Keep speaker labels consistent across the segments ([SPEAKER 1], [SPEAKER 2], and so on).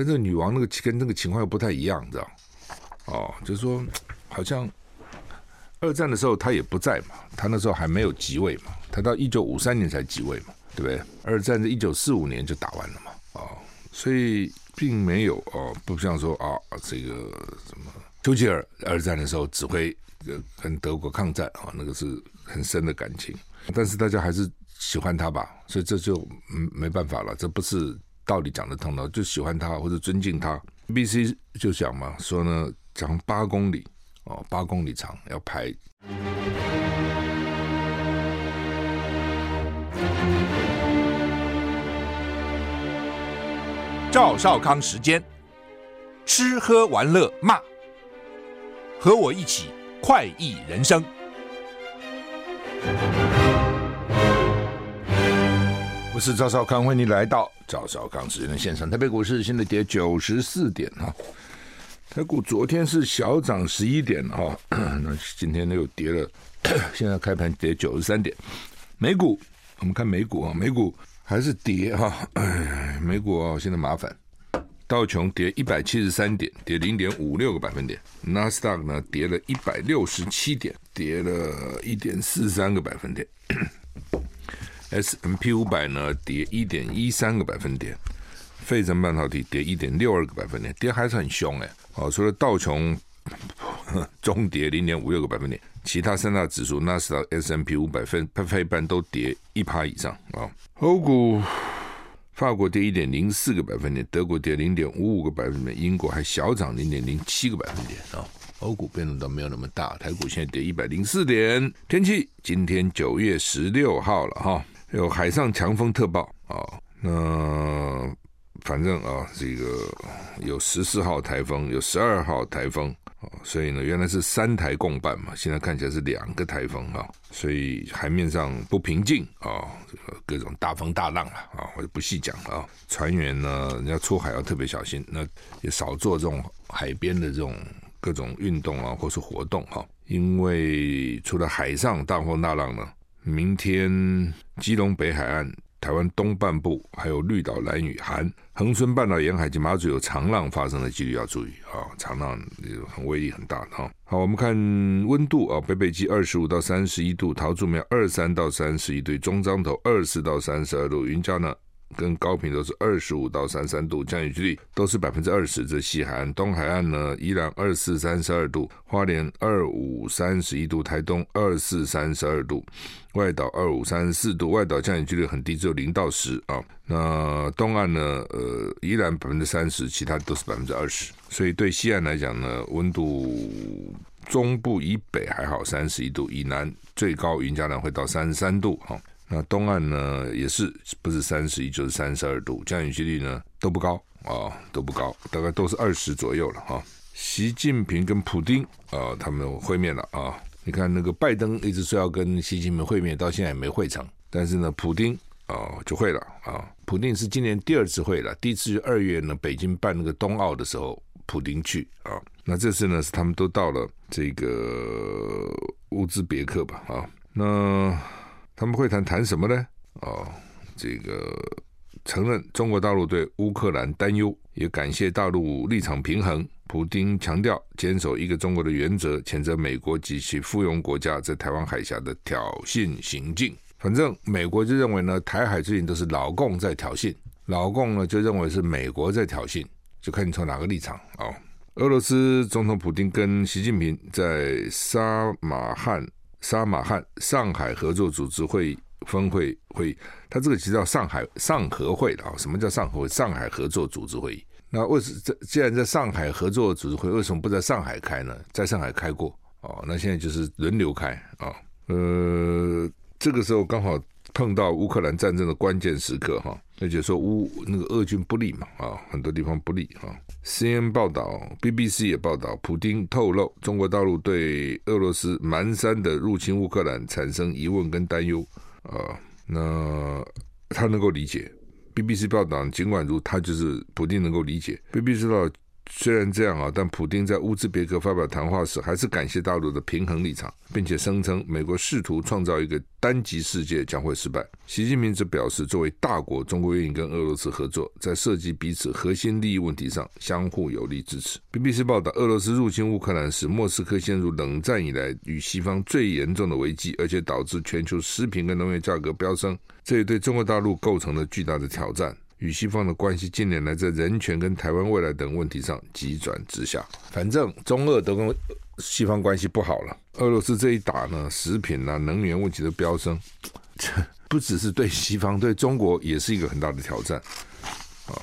[SPEAKER 1] 但这个女王那个跟那个情况又不太一样，知道？哦，就是说，好像二战的时候他也不在嘛，他那时候还没有即位嘛，他到一九五三年才即位嘛，对不对？二战是一九四五年就打完了嘛，哦，所以并没有哦，不像说啊，这个什么丘吉尔二战的时候指挥跟德国抗战啊，那个是很深的感情，但是大家还是喜欢他吧，所以这就嗯没办法了，这不是道理讲得通的，就喜欢他或者尊敬他。BBC 就讲嘛，说呢。长八公里哦，八公里长要排。
[SPEAKER 2] 赵少康时间，吃喝玩乐骂，和我一起快意人生。
[SPEAKER 1] 我是赵少康，欢迎你来到赵少康时间的现场。台北股市现在跌九十四点哈。台股昨天是小涨十一点哈，那今天又跌了，现在开盘跌九十三点。美股我们看美股啊，美股还是跌哈，哎，美股啊现在麻烦，道琼跌一百七十三点，跌零点五六个百分点；纳斯达克呢跌了一百六十七点，跌了一点四三个百分点 S M P 五百呢跌一点一三个百分点。费城半导体跌一点六二个百分点，跌还是很凶哎。哦，除了道琼 中跌零点五六个百分点，其他三大指数纳斯达 S M P 五百分、费半都跌一趴以上啊。欧股，法国跌一点零四个百分点，德国跌零点五五个百分点，英国还小涨零点零七个百分点啊。欧股变动倒没有那么大，台股现在跌一百零四点。天气，今天九月十六号了哈，有海上强风特报啊，那。反正啊，这个有十四号台风，有十二号台风，所以呢，原来是三台共办嘛，现在看起来是两个台风啊，所以海面上不平静啊，这个各种大风大浪啊，啊，我就不细讲了啊。船员呢，你要出海要特别小心，那也少做这种海边的这种各种运动啊，或是活动哈，因为除了海上大风大浪呢，明天基隆北海岸。台湾东半部还有绿岛、兰屿、含恒春半岛沿海及马祖有长浪发生的几率要注意啊，长浪很威力很大哈。好，我们看温度啊，北北基二十五到三十一度，桃竹苗二三到三十一度，中彰头二四到三十二度，云嘉呢。跟高频都是二十五到三三度，降雨几率都是百分之二十。这西海岸、东海岸呢，依然二四三十二度，花莲二五三十一度，台东二四三十二度，外岛二五三十四度，外岛降雨几率很低，只有零到十啊。那东岸呢，呃，依然百分之三十，其他都是百分之二十。所以对西岸来讲呢，温度中部以北还好，三十一度，以南最高云嘉南会到三十三度哈。那东岸呢，也是不是三十一就是三十二度，降雨几率呢都不高啊、都不高，大概都是二十左右了哈。习近平跟普丁啊、他们会面了啊、你看那个拜登一直说要跟习近平会面，到现在也没会成。但是呢，普丁啊、就会了啊、普丁是今年第二次会了，第一次二月呢北京办那个冬奥的时候，普丁去啊、那这次呢是他们都到了这个乌兹别克吧啊、那他们会谈谈什么呢？哦，这个承认中国大陆对乌克兰担忧，也感谢大陆立场平衡。普丁强调坚守一个中国的原则，谴责美国及其附庸国家在台湾海峡的挑衅行径。反正美国就认为呢，台海最近都是老共在挑衅，老共呢就认为是美国在挑衅，就看你从哪个立场哦。俄罗斯总统普丁跟习近平在沙马汉。沙马汉上海合作组织会峰会会议，他这个其实叫上海上合会的啊。什么叫上合会？上海合作组织会议。那为什么既然在上海合作组织会，为什么不在上海开呢？在上海开过哦，那现在就是轮流开啊。呃，这个时候刚好。碰到乌克兰战争的关键时刻哈，而且说乌那个俄军不利嘛啊，很多地方不利啊。CNN 报道，BBC 也报道，普丁透露中国大陆对俄罗斯蛮山的入侵乌克兰产生疑问跟担忧啊，那他能够理解。BBC 报道，尽管如他就是普京能够理解，BBC 报道虽然这样啊，但普丁在乌兹别克发表谈话时，还是感谢大陆的平衡立场，并且声称美国试图创造一个单极世界将会失败。习近平则表示，作为大国，中国愿意跟俄罗斯合作，在涉及彼此核心利益问题上相互有力支持。BBC 报道，俄罗斯入侵乌克兰时，莫斯科陷入冷战以来与西方最严重的危机，而且导致全球食品跟能源价格飙升，这也对中国大陆构成了巨大的挑战。与西方的关系近年来在人权跟台湾未来等问题上急转直下。反正中俄都跟西方关系不好了。俄罗斯这一打呢，食品啊、能源问题都飙升，这不只是对西方，对中国也是一个很大的挑战啊，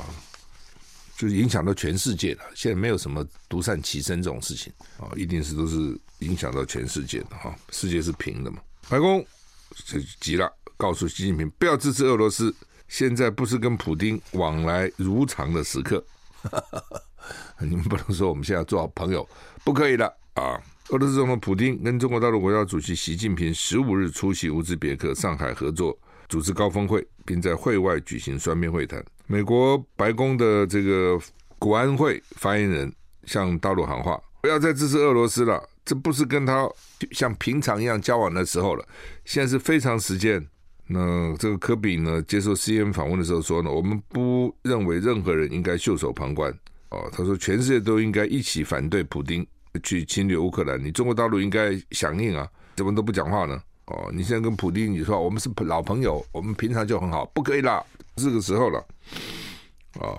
[SPEAKER 1] 就影响到全世界了。现在没有什么独善其身这种事情啊，一定是都是影响到全世界的哈。世界是平的嘛。白宫就急了，告诉习近平不要支持俄罗斯。现在不是跟普京往来如常的时刻，你们不能说我们现在做好朋友，不可以的啊！俄罗斯总统普京跟中国大陆国家主席习近平十五日出席乌兹别克上海合作组织高峰会，并在会外举行双边会谈。美国白宫的这个国安会发言人向大陆喊话：不要再支持俄罗斯了，这不是跟他像平常一样交往的时候了，现在是非常时间。那这个科比呢，接受 C N 访问的时候说呢，我们不认为任何人应该袖手旁观。哦，他说全世界都应该一起反对普丁去侵略乌克兰。你中国大陆应该响应啊，怎么都不讲话呢？哦，你现在跟普丁你说我们是老朋友，我们平常就很好，不可以啦，这个时候了。哦，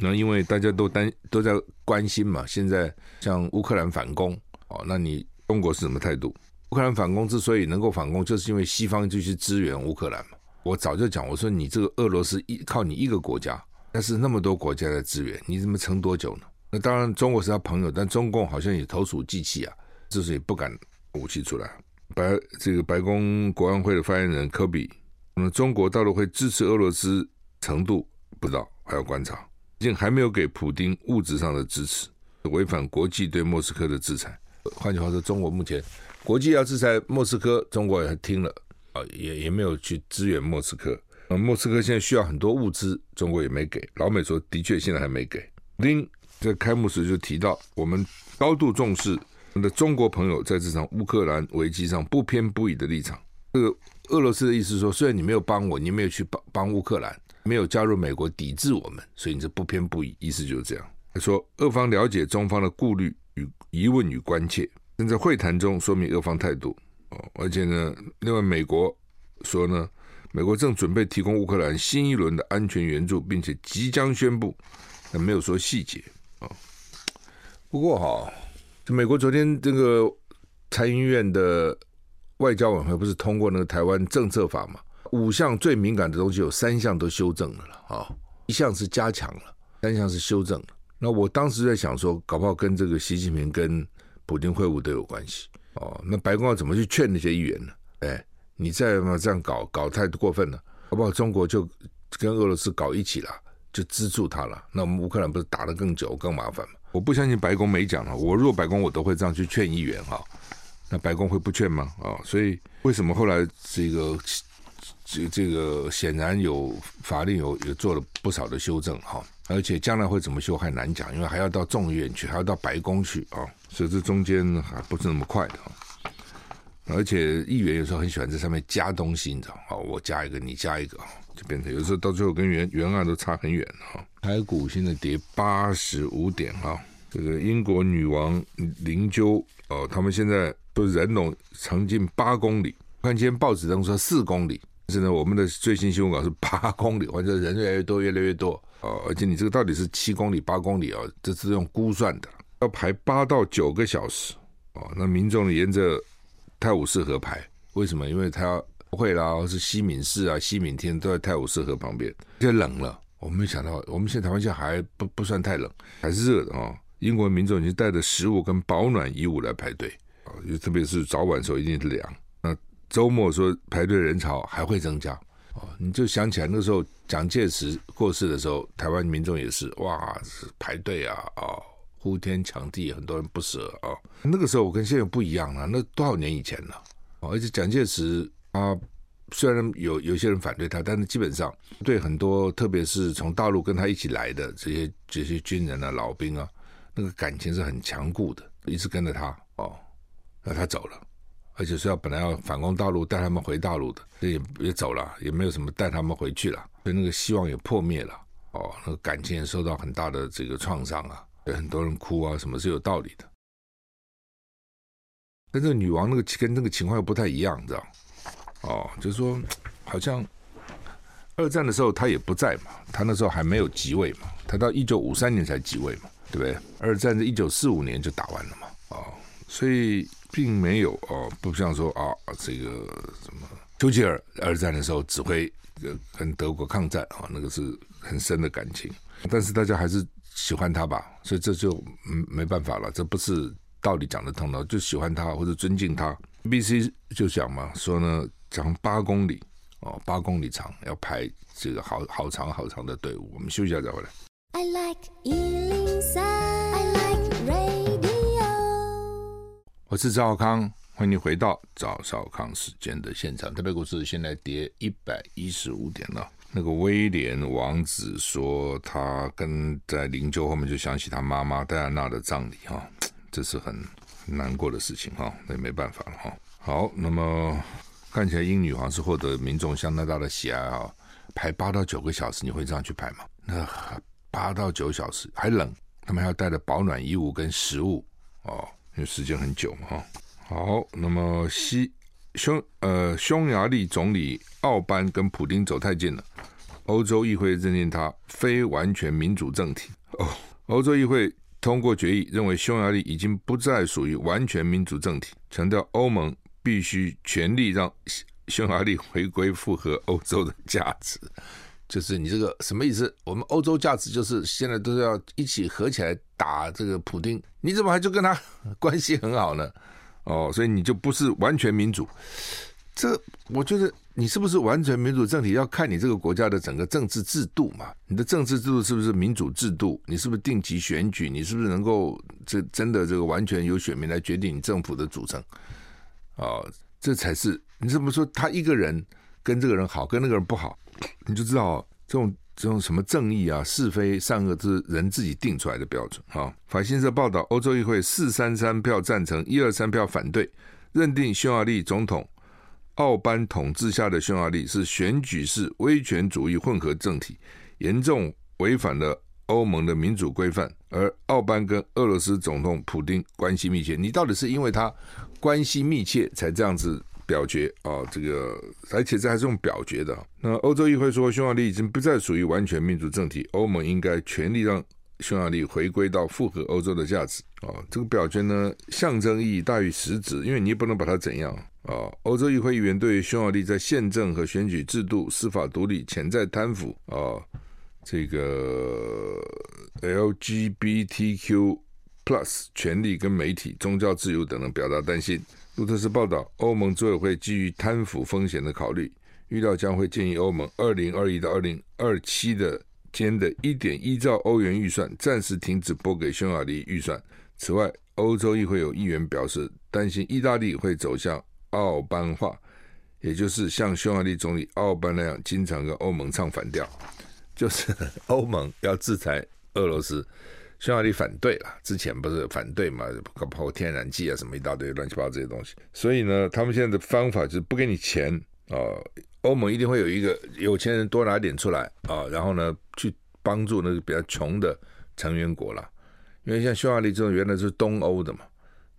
[SPEAKER 1] 那因为大家都担都在关心嘛，现在像乌克兰反攻，哦，那你中国是什么态度？乌克兰反攻之所以能够反攻，就是因为西方就去支援乌克兰嘛。我早就讲，我说你这个俄罗斯一靠你一个国家，但是那么多国家在支援，你怎么撑多久呢？那当然，中国是他朋友，但中共好像也投鼠忌器啊，就是也不敢武器出来。白这个白宫国安会的发言人科比，那么中国大陆会支持俄罗斯程度不知道，还要观察。毕竟还没有给普丁物质上的支持，违反国际对莫斯科的制裁。换句话说，中国目前。国际要制裁莫斯科，中国也听了啊，也也没有去支援莫斯科。啊，莫斯科现在需要很多物资，中国也没给。老美说，的确现在还没给。林在开幕时就提到，我们高度重视我们的中国朋友在这场乌克兰危机上不偏不倚的立场。这个俄罗斯的意思说，虽然你没有帮我，你没有去帮帮乌克兰，没有加入美国抵制我们，所以你这不偏不倚，意思就是这样。他说，俄方了解中方的顾虑与疑问与关切。正在会谈中说明俄方态度哦，而且呢，另外美国说呢，美国正准备提供乌克兰新一轮的安全援助，并且即将宣布，但没有说细节啊。不过哈，就美国昨天这个参议院的外交委员会不是通过那个台湾政策法嘛？五项最敏感的东西有三项都修正了了啊，一项是加强了，三项是修正了。那我当时在想说，搞不好跟这个习近平跟普京会晤都有关系哦，那白宫要怎么去劝那些议员呢？哎，你再嘛这样搞搞太过分了，好不好？中国就跟俄罗斯搞一起了，就资助他了。那我们乌克兰不是打得更久更麻烦吗？我不相信白宫没讲了。我如果白宫，我都会这样去劝议员哈。那白宫会不劝吗？啊，所以为什么后来这个这这个显然有法令有有做了不少的修正哈？而且将来会怎么修还难讲，因为还要到众议院去，还要到白宫去啊。所以这中间还不是那么快的，而且议员有时候很喜欢在上面加东西，你知道吗？我加一个，你加一个，就变成有时候到最后跟原原案都差很远哈。台股现在跌八十五点哈，这个英国女王灵柩哦，他们现在都人龙长近八公里，看今天报纸上说四公里，但是呢，我们的最新新闻稿是 八公里，反正人越来越多，越来越多哦，而且你这个到底是七公里、八公里啊？这是用估算的。要排八到九个小时哦，那民众沿着泰晤士河排，为什么？因为他不会啦，是西敏寺啊、西敏厅都在泰晤士河旁边，就冷了。我没想到，我们现在台湾现在还不不算太冷，还是热的哦。英国民众已经带着食物跟保暖衣物来排队啊，特别是早晚时候一定是凉。那周末说排队人潮还会增加哦，你就想起来那时候蒋介石过世的时候，台湾民众也是哇，是排队啊啊。哦呼天抢地，很多人不舍啊。那个时候我跟现在不一样了，那多少年以前了？而且蒋介石啊，虽然有有些人反对他，但是基本上对很多，特别是从大陆跟他一起来的这些这些军人啊、老兵啊，那个感情是很强固的，一直跟着他哦，那他走了，而且是要本来要反攻大陆，带他们回大陆的，也也走了，也没有什么带他们回去了，所以那个希望也破灭了哦，那个感情也受到很大的这个创伤啊，很多人哭啊，什么是有道理的。但这个女王那个跟那个情况又不太一样，知道？哦，就是说，好像二战的时候她也不在嘛，她那时候还没有即位嘛，她到一九五三年才即位嘛，对不对？二战在一九四五年就打完了嘛，哦，所以并没有哦，不像说啊、这个什么丘吉尔二战的时候指挥跟德国抗战啊、哦，那个是很深的感情，但是大家还是喜欢他吧，所以这就嗯没办法了，这不是。道理讲得通的，就喜欢他或者尊敬他。BBC 就讲嘛，说呢，讲八公里哦，八公里长，要排这个好好长好长的队伍。我们休息一下再回来。I like 103, I like radio。我是赵少康，欢迎你回到赵少康时间的现场。特别股市现在跌一百一十五点了。那个威廉王子说，他跟在灵柩后面就想起他妈妈戴安娜的葬礼哈。这是很难过的事情哈，那也没办法了哈。好，那么看起来英女皇是获得民众相当大的喜爱啊，排八到九个小时，你会这样去排吗？那八到九小时还冷，他们还要带着保暖衣物跟食物哦，因为时间很久嘛哈。好，那么西匈呃匈牙利总理奥班跟普丁走太近了，欧洲议会认定他非完全民主政体哦，欧洲议会。通过决议，认为匈牙利已经不再属于完全民主政体，强调欧盟必须全力让匈牙利回归符合欧洲的价值。就是你这个什么意思？我们欧洲价值就是现在都要一起合起来打这个普丁，你怎么还就跟他 关系很好呢？哦，所以你就不是完全民主。这我觉得。你是不是完全民主政体？要看你这个国家的整个政治制度嘛？你的政治制度是不是民主制度？你是不是定期选举？你是不是能够这真的这个完全由选民来决定你政府的组成？啊、哦，这才是你怎么说？他一个人跟这个人好，跟那个人不好，你就知道这种这种什么正义啊、是非善恶，是人自己定出来的标准啊、法新社报道，欧洲议会四三三票赞成，一二三票反对，认定匈牙利总统。奥班统治下的匈牙利是选举式威权主义混合政体，严重违反了欧盟的民主规范。而奥班跟俄罗斯总统普丁关系密切，你到底是因为他关系密切才这样子表决啊？这个而且这还是用表决的。那欧洲议会说，匈牙利已经不再属于完全民主政体，欧盟应该全力让匈牙利回归到符合欧洲的价值。啊，这个表决呢，象征意义大于实质，因为你也不能把它怎样。啊，欧洲议会议员对于匈牙利在宪政和选举制度、司法独立、潜在贪腐啊，这个 LGBTQ plus 权利跟媒体、宗教自由等等表达担心。路透社报道，欧盟执委会基于贪腐风险的考虑，预料将会建议欧盟二零二一到二零二七的间的一点一兆欧元预算暂时停止拨给匈牙利预算。此外，欧洲议会有议员表示担心意大利会走向。奥班化，也就是像匈牙利总理奥班那样，经常跟欧盟唱反调，就是 欧盟要制裁俄罗斯，匈牙利反对了。之前不是反对嘛，包括天然气啊什么一大堆乱七八糟这些东西。所以呢，他们现在的方法就是不给你钱啊，欧盟一定会有一个有钱人多拿点出来啊，然后呢去帮助那个比较穷的成员国了。因为像匈牙利这种原来是东欧的嘛。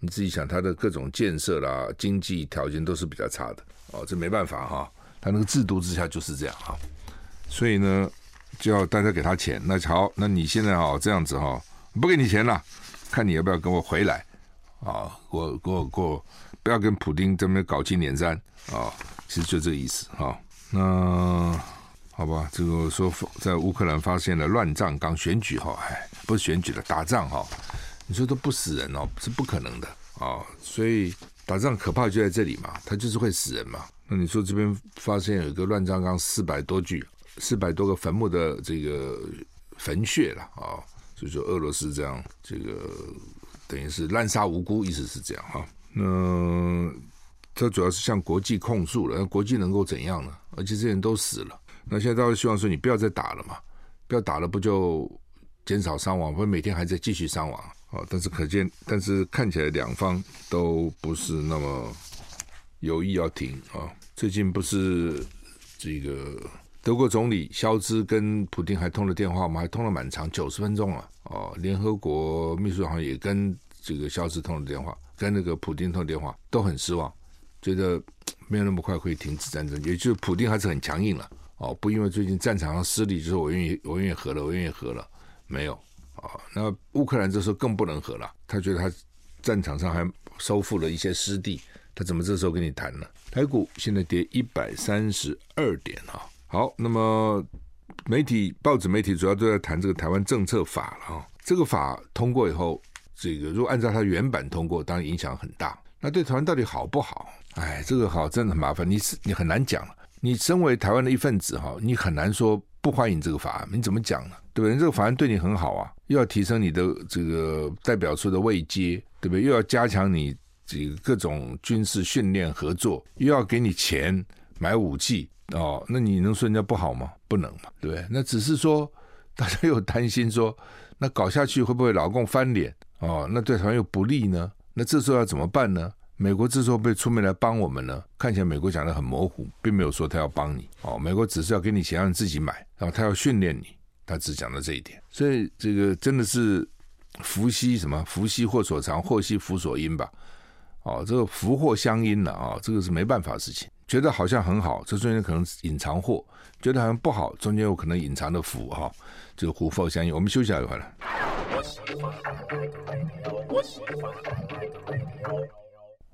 [SPEAKER 1] 你自己想，他的各种建设啦、经济条件都是比较差的哦，这没办法哈，他那个制度之下就是这样哈，所以呢，就要大家给他钱。那好，那你现在哈这样子哈，不给你钱了，看你要不要跟我回来啊？我我我，不要跟普丁这边搞七连三啊！其实就这个意思哈。那好吧，这个说在乌克兰发现了乱葬岗选举哈，不是选举了，打仗哈。你说都不死人哦，是不可能的啊、所以打仗可怕就在这里嘛，他就是会死人嘛。那你说这边发现有一个乱葬岗四百多具、四百多个坟墓的这个坟穴了啊、所以说俄罗斯这样，这个等于是滥杀无辜，意思是这样哈、那这主要是向国际控诉了，那国际能够怎样呢？而且这些人都死了，那现在大家希望说你不要再打了嘛，不要打了，不就减少伤亡，不每天还在继续伤亡啊。但是可见，但是看起来两方都不是那么有意要停啊。最近不是这个德国总理肖兹跟普丁还通了电话吗？还通了蛮长，九十分钟了哦。联合国秘书长也跟这个肖兹通了电话，跟那个普丁通了电话，都很失望，觉得没有那么快可以停止战争。也就是普丁还是很强硬了。哦，不因为最近战场上失利，就是我愿意，我愿意和了，我愿意和了，没有啊、哦。那乌克兰这时候更不能和了，他觉得他战场上还收复了一些失地，他怎么这时候跟你谈呢？台股现在跌一百三十二点啊、好，那么媒体、报纸媒体主要都在谈这个台湾政策法了啊、这个法通过以后，这个如果按照它原版通过，当然影响很大。那对台湾到底好不好？哎，这个好真的很麻烦，你是你很难讲了。你身为台湾的一份子哈，你很难说不欢迎这个法案，你怎么讲呢？对不对？这个法案对你很好啊，又要提升你的这个代表处的位阶，对不对？又要加强你这个各种军事训练合作，又要给你钱买武器哦，那你能说人家不好吗？不能嘛，对？那只是说大家又担心说，那搞下去会不会老共翻脸哦？那对台湾又不利呢？那这时候要怎么办呢？美国这时候被出面来帮我们呢？看起来美国讲的很模糊，并没有说他要帮你哦。美国只是要给你钱让你自己买，然后他要训练你，他只讲了这一点。所以这个真的是福兮什么？福兮祸所长，祸兮福所因吧？哦，这个福祸相因了啊，这个是没办法的事情。觉得好像很好，这中间可能隐藏祸；觉得好像不好，中间有可能隐藏的福哈，就是福祸相因。我们休息一下就好了。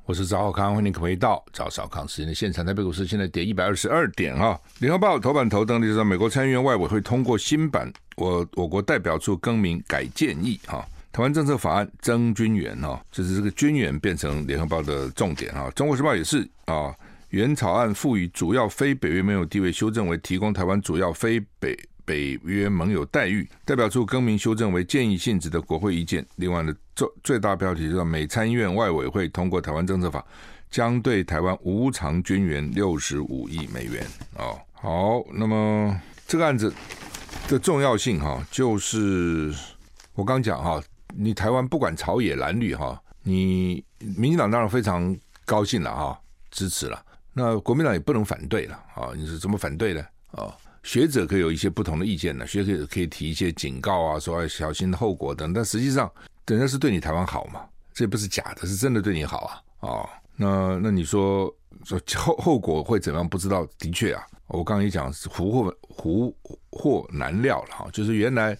[SPEAKER 1] 我是赵少康，欢迎回到赵少康时间的现场。台北股市现在跌一百二十二点哈。联合报头版头登的就是美国参议院外委会通过新版我我国代表处更名改建议哈。台湾政策法案增军援哈，就是这个军援变成联合报的重点哈。中国时报也是啊，原草案赋予主要非北约盟友地位修正为提供台湾主要非北。北约盟友待遇代表处更名修正为建议性质的国会意见。另外呢最最大标题就是美参议院外委会通过台湾政策法，将对台湾无偿军援六十五亿美元。哦，好，那么这个案子的重要性哈，就是我刚讲哈，你台湾不管朝野蓝绿哈，你民进党当然非常高兴了哈，支持了。那国民党也不能反对了啊，你是怎么反对呢？啊？学者可以有一些不同的意见呢，学者可以提一些警告啊，说要小心后果等。但实际上，人家是对你台湾好嘛，这不是假的，是真的对你好啊。哦，那那你说说后后果会怎样？不知道。的确啊，我刚刚也讲是，福祸福祸难料了哈。就是原来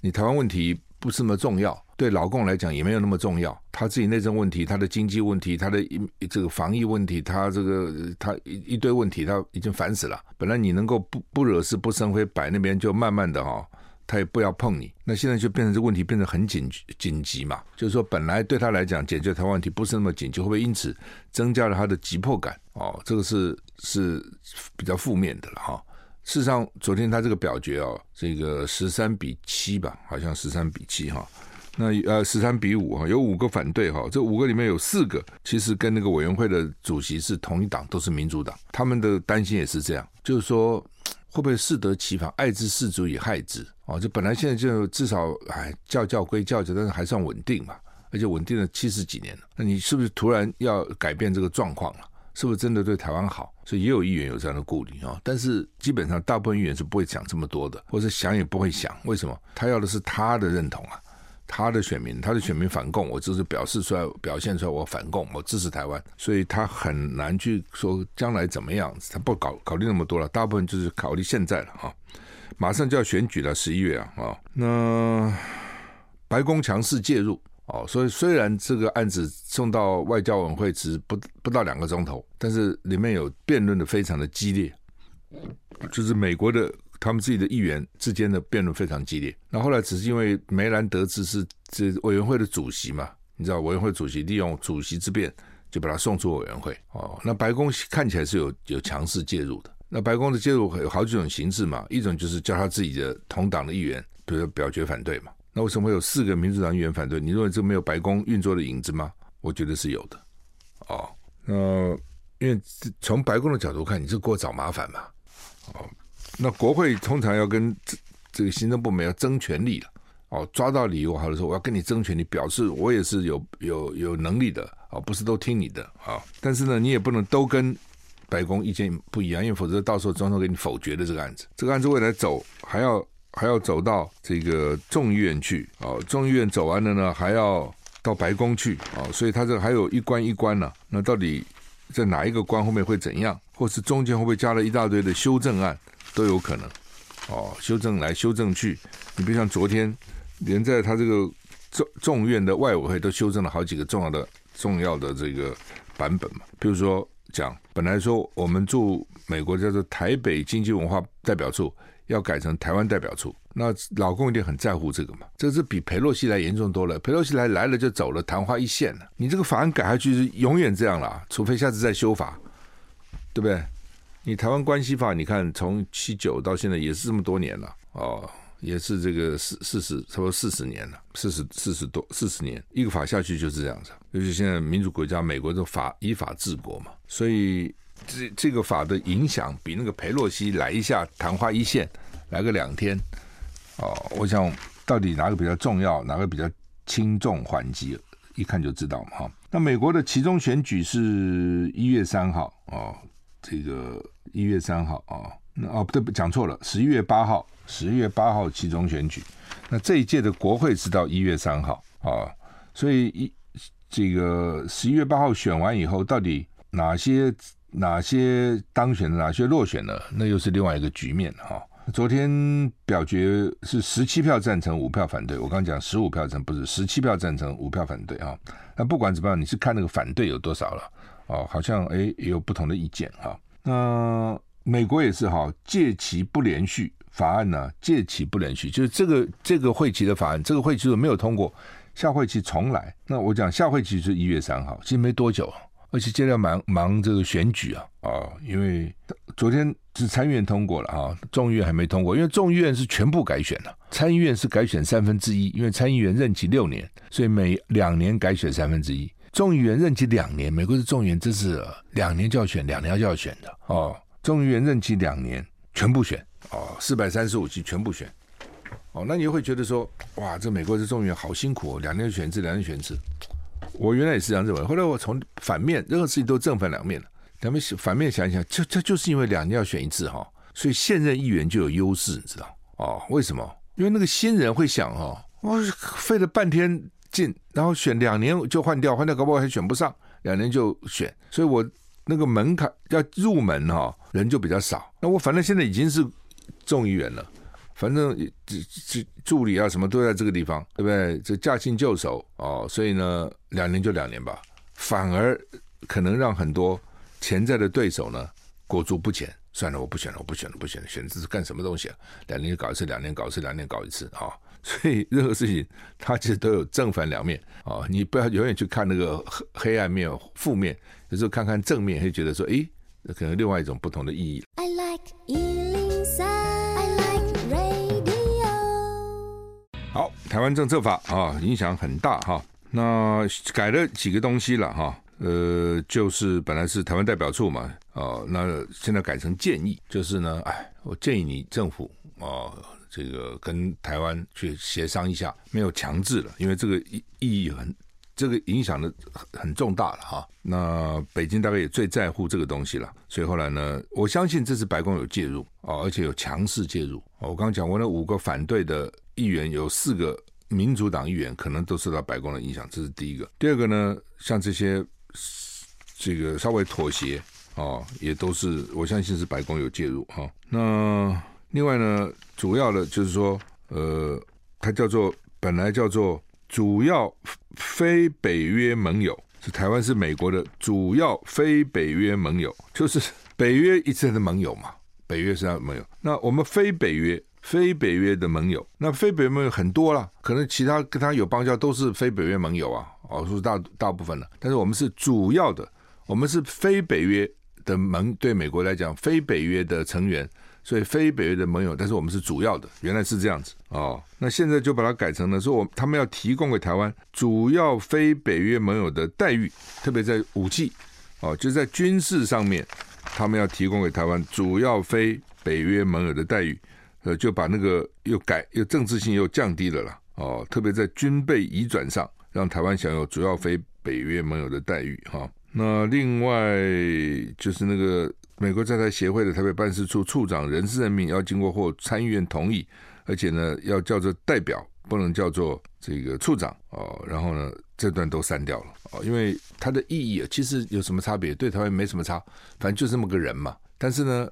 [SPEAKER 1] 你台湾问题不是那么重要。对老共来讲也没有那么重要，他自己内政问题、他的经济问题、他的这个防疫问题、他这个他一一堆问题，他已经烦死了。本来你能够不不惹事不生非，摆那边就慢慢的哈、他也不要碰你。那现在就变成这问题变得很紧紧急嘛，就是说本来对他来讲解决台湾问题不是那么紧急，会不会因此增加了他的急迫感？哦，这个是是比较负面的了哈。事实上，昨天他这个表决哦，这个十三比七吧，好像十三比七哈。那呃十三比五哈，有五个反对哈，这五个里面有四个其实跟那个委员会的主席是同一党，都是民主党，他们的担心也是这样，就是说会不会适得其反，爱之适足以害之哦，就本来现在就至少哎叫叫归叫叫，但是还算稳定嘛，而且稳定了七十几年了，那你是不是突然要改变这个状况了？是不是真的对台湾好？所以也有议员有这样的顾虑啊，但是基本上大部分议员是不会讲这么多的，或者想也不会想，为什么？他要的是他的认同啊。他的选民，他的选民反共，我就是表示出来，表现出来，我反共，我支持台湾，所以他很难去说将来怎么样，他不搞考虑那么多了，大部分就是考虑现在了啊，马上就要选举了，十一月啊啊，那白宫强势介入哦，所以虽然这个案子送到外交委员会只不不到两个钟头，但是里面有辩论的非常的激烈，就是美国的。他们自己的议员之间的辩论非常激烈。那后来只是因为梅兰德兹是这委员会的主席嘛，你知道委员会主席利用主席之便就把他送出委员会。哦，那白宫看起来是有有强势介入的。那白宫的介入有好几种形式嘛，一种就是叫他自己的同党的议员，比如说表决反对嘛。那为什么会有四个民主党议员反对？你认为这没有白宫运作的影子吗？我觉得是有的。哦，那因为从白宫的角度看，你是给我找麻烦嘛？哦。那国会通常要跟这这个行政部门要争权力了，哦，抓到理由好的时候，我要跟你争权，你表示我也是有有有能力的哦，不是都听你的啊、但是呢，你也不能都跟白宫意见不一样，因为否则到时候总统给你否决的这个案子，这个案子未来走还要还要走到这个众议院去哦，众议院走完了呢，还要到白宫去哦，所以他这还有一关一关呢、那到底在哪一个关后面会怎样，或是中间会不会加了一大堆的修正案，都有可能哦，修正来修正去。你比如像昨天。连在他这个众众院的外委会都修正了好几个重要的重要的这个版本嘛，比如说讲本来说我们驻美国叫做台北经济文化代表处要改成台湾代表处，那老公一定很在乎这个嘛，这是比裴洛西来严重多了，裴洛西来来了就走了，昙花一现了，你这个法案改下去是永远这样了，除非下次再修法，对不对？你台湾关系法你看从七九到现在也是这么多年了哦。也是这个四四十，差不多四十年了，四十四十多四十年，一个法下去就是这样子。尤其现在民主国家，美国的法依法治国嘛，所以这这个法的影响比那个裴洛西来一下昙花一现，来个两天，哦，我想到底哪个比较重要，哪个比较轻重缓急，一看就知道嘛哈。那美国的其中选举是一月三号哦，这个一月三号啊，那哦不对，讲错了，十一月八号。十一月八号期中选举，那这一届的国会是到一月三号啊，所以一这个十一月八号选完以后，到底哪些哪些当选的，哪些落选了，那又是另外一个局面哈。昨天表决是十七票赞成，五票反对。我刚讲十五票赞成，不是十七票赞成，五票反对啊。那不管怎么样，你是看那个反对有多少了哦？好像诶也有不同的意见哈。那美国也是哈，借期不连续。法案呢，借期不连续，就是这个这个会期的法案，这个会期如果没有通过，下会期重来。那我讲下会期是一月三号，其实没多久，而且接着忙忙这个选举啊啊、因为昨天是参议院通过了啊，众议院还没通过，因为众议院是全部改选了，参议院是改选三分之一，因为参议员任期六年，所以每两年改选三分之一。众议员任期两年，美国的众议员这是两年就要选，两年就要选的哦。众议员任期两年，全部选。哦，四百三十五席全部选，哦，那你会觉得说，哇，这美国这众议员好辛苦哦，两年选一次，两年选一次。我原来也是这样认为，后来我从反面，任何事情都正反两面了。两面反面想一想，这这就是因为两年要选一次哈，所以现任议员就有优势，你知道？哦，为什么？因为那个新人会想哦，我费了半天进，然后选两年就换掉，换掉搞不好还选不上，两年就选，所以我那个门槛要入门哈，人就比较少。那我反正现在已经是。众议员了，反正这这助理啊什么都在这个地方，对不对？这驾轻就熟哦，所以呢，两年就两年吧，反而可能让很多潜在的对手呢裹足不前。算了，我不选了，我不选了，不选了，选这是干什么东西啊？两年搞一次，两年搞一次，两年搞一次啊、所以任何事情它其实都有正反两面啊、哦，你不要永远去看那个黑黑暗面、负面，有时候看看正面，会觉得说，诶，可能另外一种不同的意义。I like 好，台湾政策法啊，影响很大哈。那改了几个东西了哈，呃，就是本来是台湾代表处嘛，哦，那现在改成建议，就是呢，哎，我建议你政府哦，这个跟台湾去协商一下，没有强制了，因为这个意意义很，这个影响的很很重大了哈。那北京大概也最在乎这个东西了，所以后来呢，我相信这次白宫有介入哦，而且有强势介入。我刚刚讲过那五个反对的。议员有四个民主党议员可能都受到白宫的影响，这是第一个。第二个呢，像这些这个稍微妥协啊，也都是我相信是白宫有介入哈。那另外呢，主要的就是说，呃，它叫做本来叫做主要非北约盟友，是台湾是美国的主要非北约盟友，就是北约一直的盟友嘛，北约是他的盟友，那我们非北约。非北约的盟友，那非北约盟友很多了，可能其他跟他有邦交都是非北约盟友啊，哦，是大大部分的。但是我们是主要的，我们是非北约的盟，对美国来讲，非北约的成员，所以非北约的盟友，但是我们是主要的，原来是这样子哦。那现在就把它改成了说，我他们要提供给台湾主要非北约盟友的待遇，特别在武器哦，就在军事上面，他们要提供给台湾主要非北约盟友的待遇。呃，就把那个又改又政治性又降低了啦，哦，特别在军备移转上，让台湾享有主要非北约盟友的待遇哈。那另外就是那个美国在台协会的台北办事处处长人事任命要经过或参议院同意，而且呢要叫做代表，不能叫做这个处长哦。然后呢这段都删掉了哦，因为它的意义其实有什么差别？对台湾没什么差，反正就这么个人嘛。但是呢。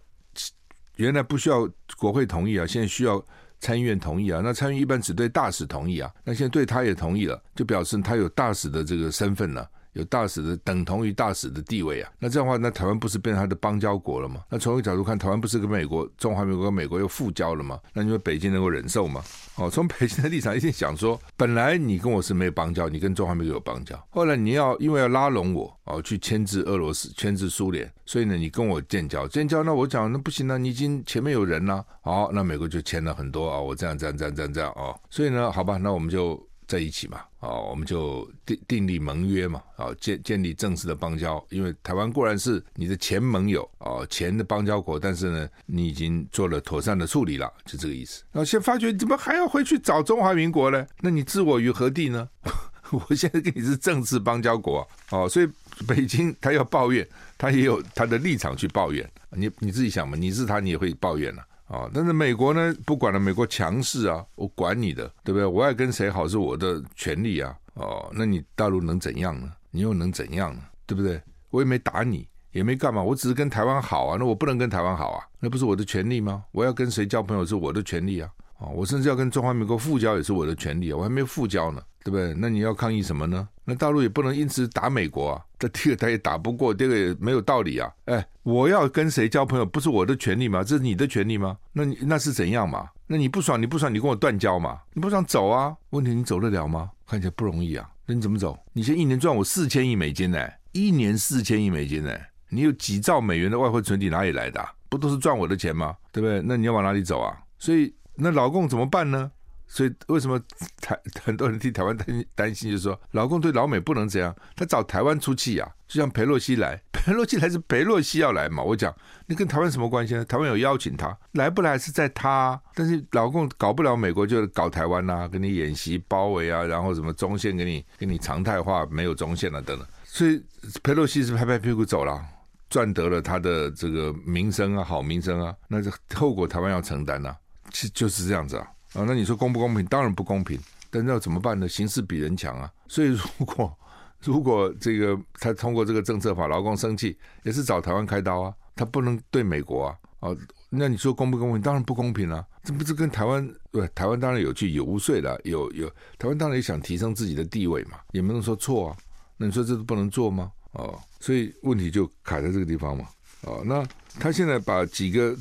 [SPEAKER 1] 原来不需要国会同意啊，现在需要参议院同意啊。那参议院一般只对大使同意啊，那现在对他也同意了，就表示他有大使的这个身份了。有大使的等同于大使的地位啊，那这样的话，那台湾不是变成他的邦交国了吗？那从一个角度看，台湾不是跟美国、中华民国跟美国又复交了吗？那你说北京能够忍受吗？哦，从北京的立场一定想说，本来你跟我是没有邦交，你跟中华民国有邦交，后来你要因为要拉拢我哦，去牵制俄罗斯、牵制苏联，所以呢，你跟我建交，建交，那我讲那不行啊，你已经前面有人了，好，那美国就签了很多啊，我这样这样这样这样这样哦，所以呢，好吧，那我们就。在一起嘛，哦，我们就订订立盟约嘛，哦，建建立正式的邦交。因为台湾固然是你的前盟友，哦，前的邦交国，但是呢，你已经做了妥善的处理了，就这个意思。然后现在发觉怎么还要回去找中华民国呢？那你置我于何地呢？我现在跟你是正式邦交国，哦，所以北京他要抱怨，他也有他的立场去抱怨。你你自己想嘛，你是他，你也会抱怨了。啊但是美国呢，不管了，美国强势啊，我管你的，对不对？我爱跟谁好是我的权利啊。哦，那你大陆能怎样呢？你又能怎样呢？对不对？我也没打你，也没干嘛，我只是跟台湾好啊。那我不能跟台湾好啊？那不是我的权利吗？我要跟谁交朋友是我的权利啊。啊，我甚至要跟中华民国复交也是我的权利啊。我还没复交呢。对不对？那你要抗议什么呢？那大陆也不能因此打美国啊。这第二个他也打不过，这个也没有道理啊。哎，我要跟谁交朋友，不是我的权利吗？这是你的权利吗？那你那是怎样嘛？那你不爽，你不爽，你跟我断交嘛？你不想走啊？问题你走得了吗？看起来不容易啊。那你怎么走？你现在一年赚我四千亿美金呢？一年四千亿美金呢？你有几兆美元的外汇存底哪里来的？不都是赚我的钱吗？对不对？那你要往哪里走啊？所以那老共怎么办呢？所以为什么台很多人替台湾担担心，就是说老共对老美不能这样，他找台湾出气啊，就像裴洛西来，裴洛西来是裴洛西要来嘛，我讲你跟台湾什么关系呢？台湾有邀请他来不来是在他，但是老共搞不了美国就搞台湾呐、啊，跟你演习包围啊，然后什么中线给你给你常态化，没有中线了、啊、等等，所以裴洛西是拍拍屁股走了，赚得了他的这个名声啊，好名声啊，那这后果台湾要承担呐、啊，其就是这样子啊。啊，那你说公不公平？当然不公平，但是要怎么办呢？形势比人强啊！所以如果 如果这个他通过这个政策法，劳工生气也是找台湾开刀啊，他不能对美国啊！啊，那你说公不公平？当然不公平啊！这不是跟台湾对台湾当然有去游说的，有有台湾当然也想提升自己的地位嘛，也没能说错啊。那你说这是不能做吗？哦，所以问题就卡在这个地方嘛。哦，那他现在把几个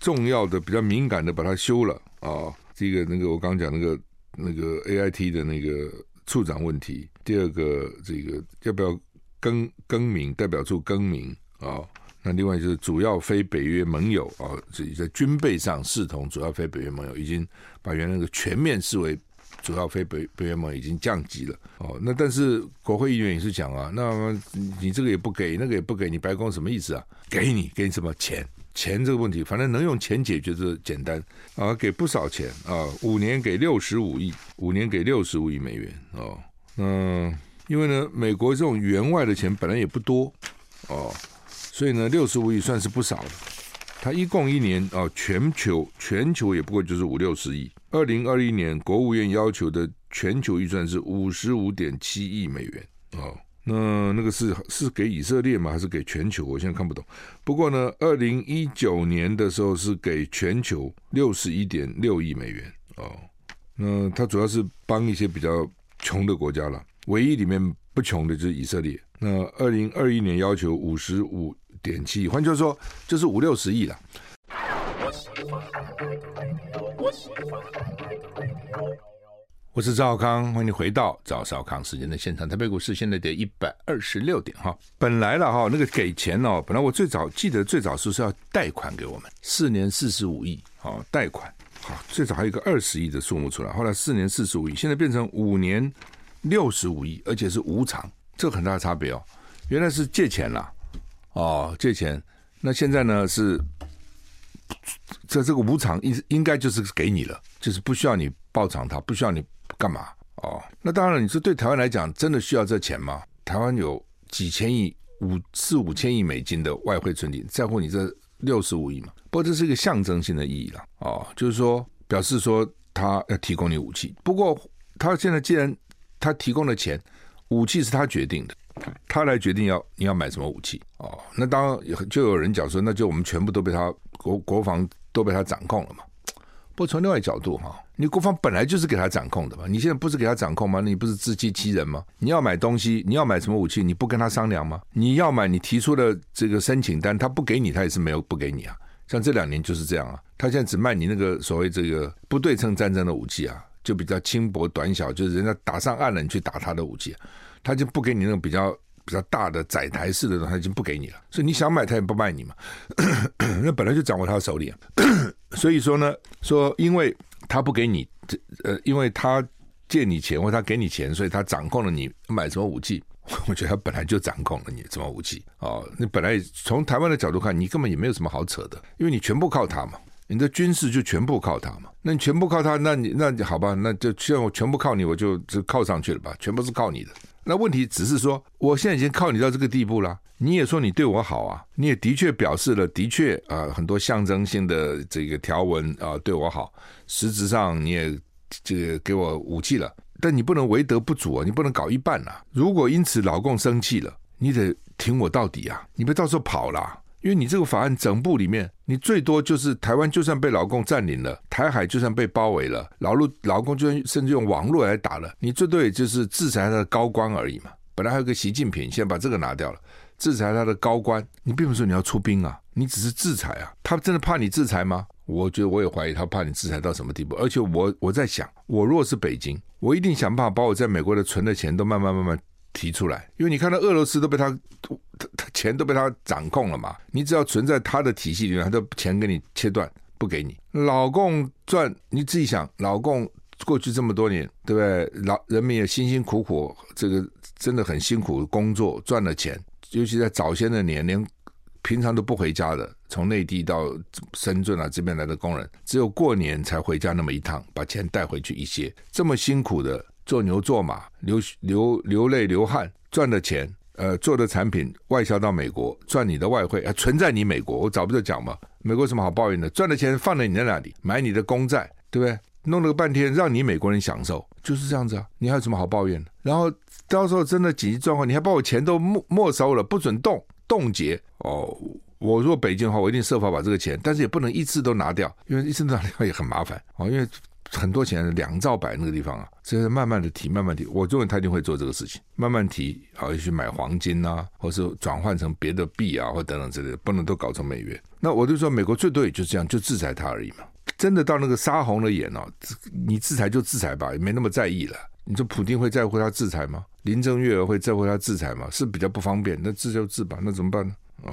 [SPEAKER 1] 重要的、比较敏感的把它修了啊。第一个，那个我刚刚讲那个那个 A I T 的那个处长问题；第二个，这个要不要更更名代表处更名啊？那另外就是主要非北约盟友啊，这在军备上视同主要非北约盟友，已经把原来那个全面视为主要非北北约盟已经降级了哦。那但是国会议员也是讲啊，那你这个也不给，那个也不给你，白宫什么意思啊？给你给你什么钱？钱这个问题，反正能用钱解决是简单啊，给不少钱啊，五年给六十五亿，五年给六十五亿美元哦。嗯，因为呢，美国这种援外的钱本来也不多哦，所以呢，六十五亿算是不少了。它一共一年啊，全球全球也不过就是五六十亿。二零二一年国务院要求的全球预算是五十五点七亿美元哦。那那个是是给以色列吗？还是给全球？我现在看不懂。不过呢，二零一九年的时候是给全球六十一点六亿美元哦。那它主要是帮一些比较穷的国家了，唯一里面不穷的就是以色列。那二零二一年要求五十五点七亿，换句话说就是五六十亿了。我是赵康，欢迎你回到赵少康时间的现场。台北股市现在得一百二十六点哈，本来了哈，那个给钱哦，本来我最早记得最早是是要贷款给我们，四年四十五亿，好贷款，好最早还有一个二十亿的数目出来，后来四年四十五亿，现在变成五年六十五亿，而且是无偿，这个很大差别哦。原来是借钱了，哦借钱，那现在呢是这这个无偿应应该就是给你了，就是不需要你报偿他，不需要你干嘛哦。那当然，你说对台湾来讲，真的需要这钱吗？台湾有几千亿、五四五千亿美金的外汇存底，在乎你这六十五亿吗？不过这是一个象征性的意义了哦，就是说表示说他要提供你武器。不过他现在既然他提供了钱，武器是他决定的。他来决定要你要买什么武器哦，那当然就有人讲说，那就我们全部都被他国国防都被他掌控了嘛。不从另外角度哈，你国防本来就是给他掌控的嘛，你现在不是给他掌控吗？你不是自欺欺人吗？你要买东西，你要买什么武器，你不跟他商量吗？你要买，你提出的这个申请单，他不给你，他也是没有不给你啊。像这两年就是这样啊，他现在只卖你那个所谓这个不对称战争的武器啊，就比较轻薄短小，就是人家打上岸了，你去打他的武器。他就不给你那种比较比较大的载台式的东西，他已经不给你了。所以你想买，他也不卖你嘛。那本来就掌握他手里。所以说呢，说因为他不给你，这呃，因为他借你钱或他给你钱，所以他掌控了你买什么武器。我觉得他本来就掌控了你什么武器哦。你本来从台湾的角度看，你根本也没有什么好扯的，因为你全部靠他嘛。你的军事就全部靠他嘛？那你全部靠他，那你那好吧，那就像我全部靠你，我就就靠上去了吧？全部是靠你的。那问题只是说，我现在已经靠你到这个地步了。你也说你对我好啊，你也的确表示了，的确啊、很多象征性的这个条文啊、呃，对我好。实质上你也这个给我武器了，但你不能为德不足啊，你不能搞一半啊。如果因此老共生气了，你得挺我到底啊，你别到时候跑了。因为你这个法案整部里面，你最多就是台湾就算被老共占领了，台海就算被包围了，老陆老共就算甚至用网络来打了，你最多也就是制裁他的高官而已嘛。本来还有个习近平，现在把这个拿掉了，制裁他的高官，你并不是说你要出兵啊，你只是制裁啊。他真的怕你制裁吗？我觉得我也怀疑他怕你制裁到什么地步。而且我我在想，我若是北京，我一定想办法把我在美国的存的钱都慢慢慢慢提出来，因为你看到俄罗斯都被他。他钱都被他掌控了嘛？你只要存在他的体系里面，他的钱给你切断，不给你。老共赚，你自己想，老共过去这么多年，对不对？老人民也辛辛苦苦，这个真的很辛苦工作赚了钱，尤其在早先的年，连平常都不回家的，从内地到深圳啊这边来的工人，只有过年才回家那么一趟，把钱带回去一些。这么辛苦的做牛做马，流流流泪流汗赚的钱。呃，做的产品外销到美国赚你的外汇，还存在你美国，我早不就讲嘛？美国什么好抱怨的？赚的钱放在你那里，买你的公债，对不对？弄了个半天，让你美国人享受，就是这样子啊！你还有什么好抱怨的？然后到时候真的紧急状况，你还把我钱都没没收了，不准动，冻结哦！我如果北京的话，我一定设法把这个钱，但是也不能一次都拿掉，因为一次都拿掉也很麻烦哦，因为。很多钱，两兆摆那个地方啊，所以慢慢的提，慢慢提。我认为他一定会做这个事情，慢慢提，好，去买黄金啊，或是转换成别的币啊，或等等之类的，不能都搞成美元。那我就说，美国最多也就这样，就制裁他而已嘛。真的到那个杀红了眼哦，你制裁就制裁吧，也没那么在意了。你说普丁会在乎他制裁吗？林郑月会在乎他制裁吗？是比较不方便，那制就制吧，那怎么办呢？哦。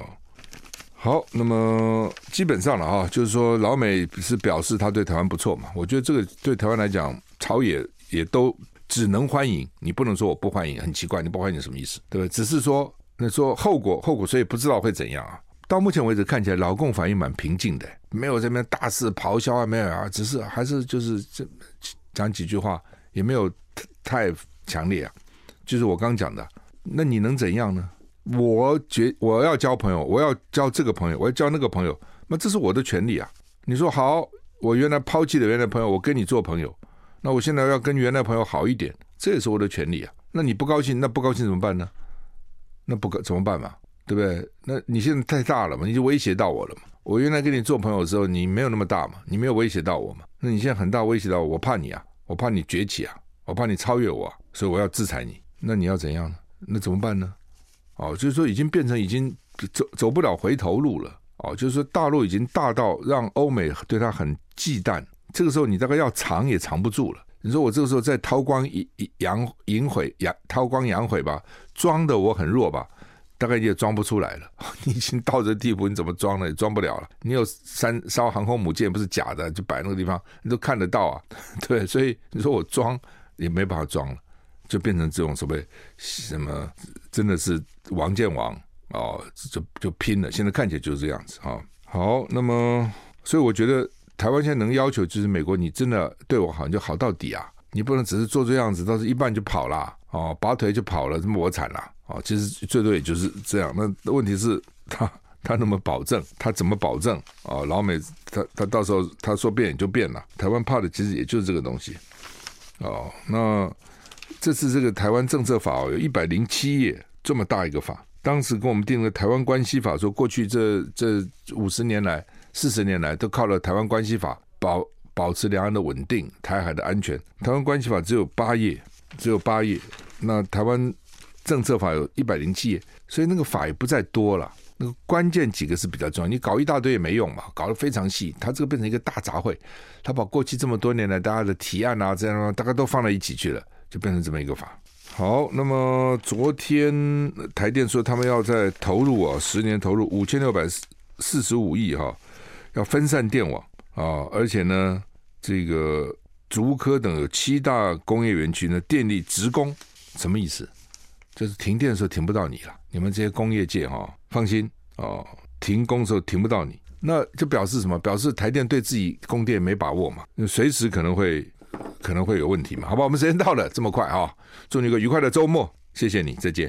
[SPEAKER 1] 好，那么基本上了啊，就是说老美是表示他对台湾不错嘛。我觉得这个对台湾来讲，朝野也都只能欢迎，你不能说我不欢迎，很奇怪，你不欢迎什么意思？对不对？只是说那说后果后果，所以不知道会怎样啊。到目前为止看起来，老共反应蛮平静的，没有这边大肆咆哮啊，没有啊，只是还是就是这讲几句话，也没有太强烈啊。就是我刚讲的，那你能怎样呢？我觉我要交朋友，我要交这个朋友，我要交那个朋友，那这是我的权利啊！你说好，我原来抛弃的原来朋友，我跟你做朋友，那我现在要跟原来朋友好一点，这也是我的权利啊！那你不高兴，那不高兴怎么办呢？那不怎么办嘛？对不对？那你现在太大了嘛，你就威胁到我了嘛！我原来跟你做朋友的时候，你没有那么大嘛，你没有威胁到我嘛？那你现在很大威胁到我，我怕你啊，我怕你崛起啊，我怕你超越我，所以我要制裁你。那你要怎样呢？那怎么办呢？哦，就是说已经变成已经走走不了回头路了。哦，就是说大陆已经大到让欧美对他很忌惮。这个时候你大概要藏也藏不住了。你说我这个时候再韬光养养隐晦，养韬光养晦吧，装的我很弱吧，大概也装不出来了。你已经到这地步，你怎么装呢？也装不了了。你有三艘航空母舰不是假的，就摆那个地方，你都看得到啊。对，所以你说我装也没办法装了。就变成这种所谓什么，真的是王见王哦，就就拼了。现在看起来就是这样子啊。好，那么所以我觉得台湾现在能要求就是美国，你真的对我好，你就好到底啊！你不能只是做这样子，到时一半就跑了哦，拔腿就跑了，这么我惨了哦。其实最多也就是这样。那问题是他他那么保证，他怎么保证哦，老美他他到时候他说变也就变了。台湾怕的其实也就是这个东西哦。那这次这个台湾政策法哦有一百零七页，这么大一个法，当时跟我们定了台湾关系法，说过去这这五十年来、四十年来都靠了台湾关系法保。保持两岸的稳定，台海的安全。台湾关系法只有八页，只有八页。那台湾政策法有一百零七页，所以那个法也不再多了。那个关键几个是比较重要，你搞一大堆也没用嘛，搞得非常细，它这个变成一个大杂烩。他把过去这么多年来大家的提案啊，这样大概都放在一起去了，就变成这么一个法。好，那么昨天台电说他们要在投入啊，十年投入五千六百四四十五亿哈，要分散电网啊，而且呢。这个竹科等有七大工业园区呢，电力直供，什么意思？就是停电的时候停不到你了。你们这些工业界哈、放心哦，停工的时候停不到你，那就表示什么？表示台电对自己供电没把握嘛，随时可能会可能会有问题嘛。好吧，我们时间到了，这么快啊、祝你一个愉快的周末，谢谢你，再见。